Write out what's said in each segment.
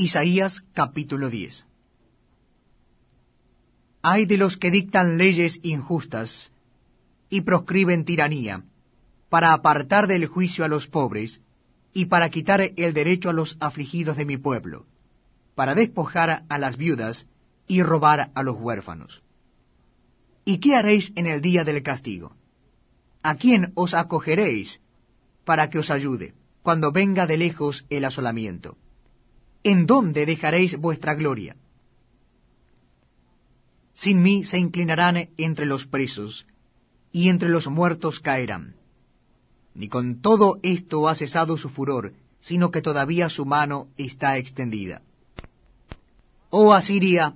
Isaías capítulo 10 Hay de los que dictan leyes injustas y proscriben tiranía, para apartar del juicio a los pobres y para quitar el derecho a los afligidos de mi pueblo, para despojar a las viudas y robar a los huérfanos. ¿Y qué haréis en el día del castigo? ¿A quién os acogeréis para que os ayude cuando venga de lejos el asolamiento? ¿En dónde dejaréis vuestra gloria? Sin mí se inclinarán entre los presos, y entre los muertos caerán. Ni con todo esto ha cesado su furor, sino que todavía su mano está extendida. Oh Asiria,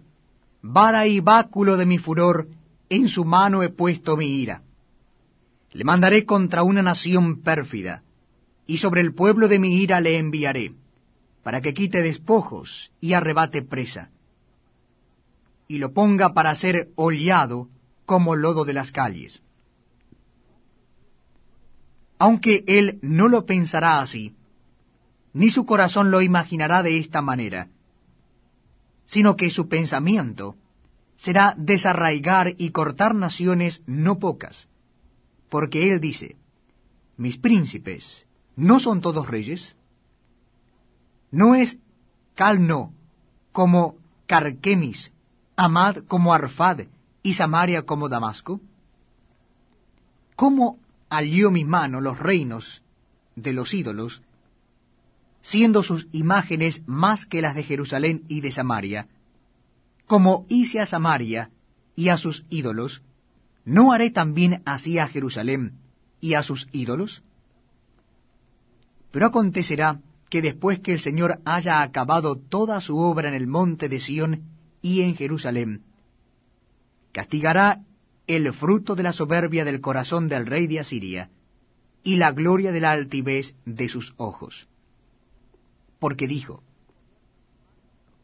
vara y báculo de mi furor, en su mano he puesto mi ira. Le mandaré contra una nación pérfida, y sobre el pueblo de mi ira le enviaré para que quite despojos y arrebate presa, y lo ponga para ser oleado como lodo de las calles. Aunque él no lo pensará así, ni su corazón lo imaginará de esta manera, sino que su pensamiento será desarraigar y cortar naciones no pocas, porque él dice, mis príncipes, ¿no son todos reyes? ¿No es Calno como Carquemis, Amad como Arfad y Samaria como Damasco? ¿Cómo alió mi mano los reinos de los ídolos, siendo sus imágenes más que las de Jerusalén y de Samaria? Como hice a Samaria y a sus ídolos, ¿no haré también así a Jerusalén y a sus ídolos? Pero acontecerá que después que el Señor haya acabado toda su obra en el monte de Sión y en Jerusalén, castigará el fruto de la soberbia del corazón del rey de Asiria y la gloria de la altivez de sus ojos. Porque dijo,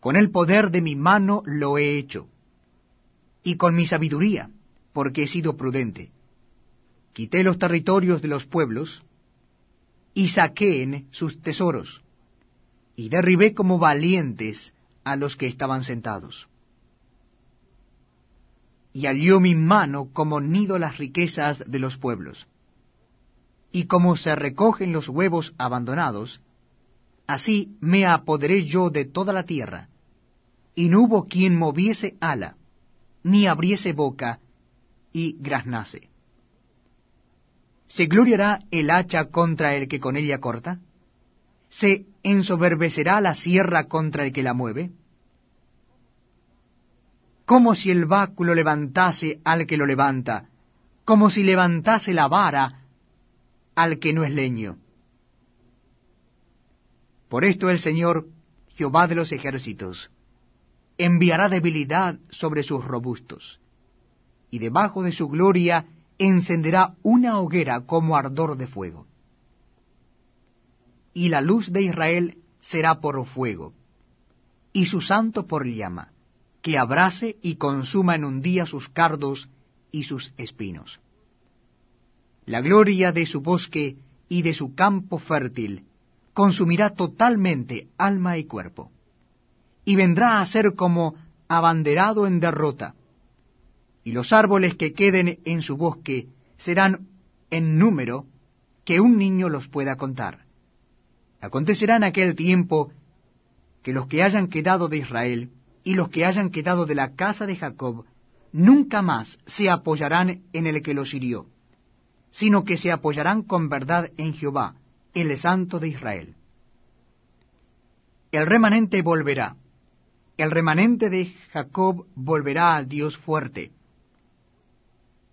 con el poder de mi mano lo he hecho, y con mi sabiduría, porque he sido prudente. Quité los territorios de los pueblos, y saqueen sus tesoros, y derribé como valientes a los que estaban sentados. Y alió mi mano como nido las riquezas de los pueblos. Y como se recogen los huevos abandonados, así me apoderé yo de toda la tierra, y no hubo quien moviese ala, ni abriese boca, y graznase. ¿Se gloriará el hacha contra el que con ella corta? ¿Se ensoberbecerá la sierra contra el que la mueve? Como si el báculo levantase al que lo levanta, como si levantase la vara al que no es leño. Por esto el Señor, Jehová de los ejércitos, enviará debilidad sobre sus robustos, y debajo de su gloria encenderá una hoguera como ardor de fuego. Y la luz de Israel será por fuego, y su santo por llama, que abrace y consuma en un día sus cardos y sus espinos. La gloria de su bosque y de su campo fértil consumirá totalmente alma y cuerpo, y vendrá a ser como abanderado en derrota, y los árboles que queden en su bosque serán en número que un niño los pueda contar. Acontecerá en aquel tiempo que los que hayan quedado de Israel y los que hayan quedado de la casa de Jacob nunca más se apoyarán en el que los hirió, sino que se apoyarán con verdad en Jehová, el Santo de Israel. El remanente volverá, el remanente de Jacob volverá al Dios fuerte,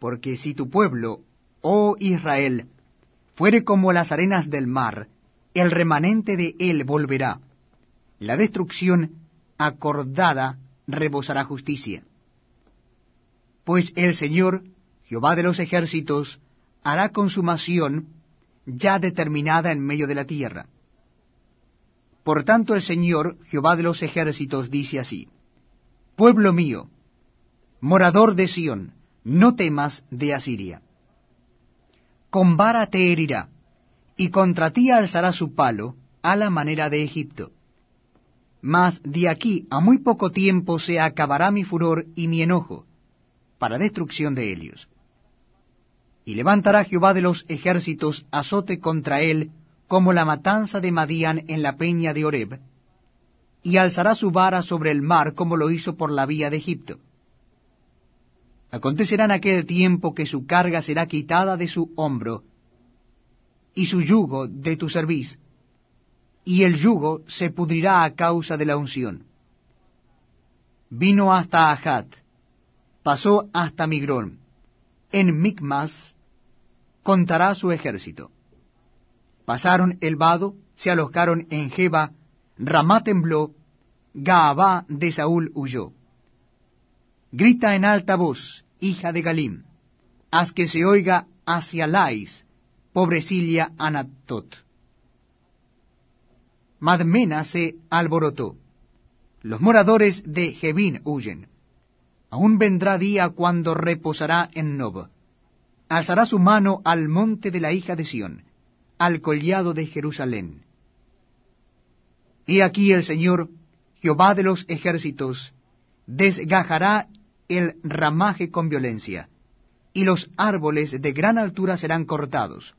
porque si tu pueblo, oh Israel, fuere como las arenas del mar, el remanente de él volverá. La destrucción acordada rebosará justicia. Pues el Señor, Jehová de los ejércitos, hará consumación ya determinada en medio de la tierra. Por tanto el Señor, Jehová de los ejércitos, dice así, Pueblo mío, morador de Sión, no temas de Asiria. Con vara te herirá, y contra ti alzará su palo, a la manera de Egipto. Mas de aquí a muy poco tiempo se acabará mi furor y mi enojo, para destrucción de ellos. Y levantará Jehová de los ejércitos azote contra él, como la matanza de Madián en la peña de Oreb, y alzará su vara sobre el mar como lo hizo por la vía de Egipto. Acontecerá en aquel tiempo que su carga será quitada de su hombro, y su yugo de tu cerviz, y el yugo se pudrirá a causa de la unción. Vino hasta Ahat, pasó hasta Migrón, en Micmas contará su ejército. Pasaron el vado, se alojaron en Jeba, Ramá tembló, Gaabá de Saúl huyó. Grita en alta voz, hija de Galim, haz que se oiga hacia Lais, pobrecilla Anatot. Madmena se alborotó. Los moradores de Jebín huyen. Aún vendrá día cuando reposará en Nob. Alzará su mano al monte de la hija de Sión, al collado de Jerusalén. Y aquí el Señor, Jehová de los ejércitos, desgajará el ramaje con violencia, y los árboles de gran altura serán cortados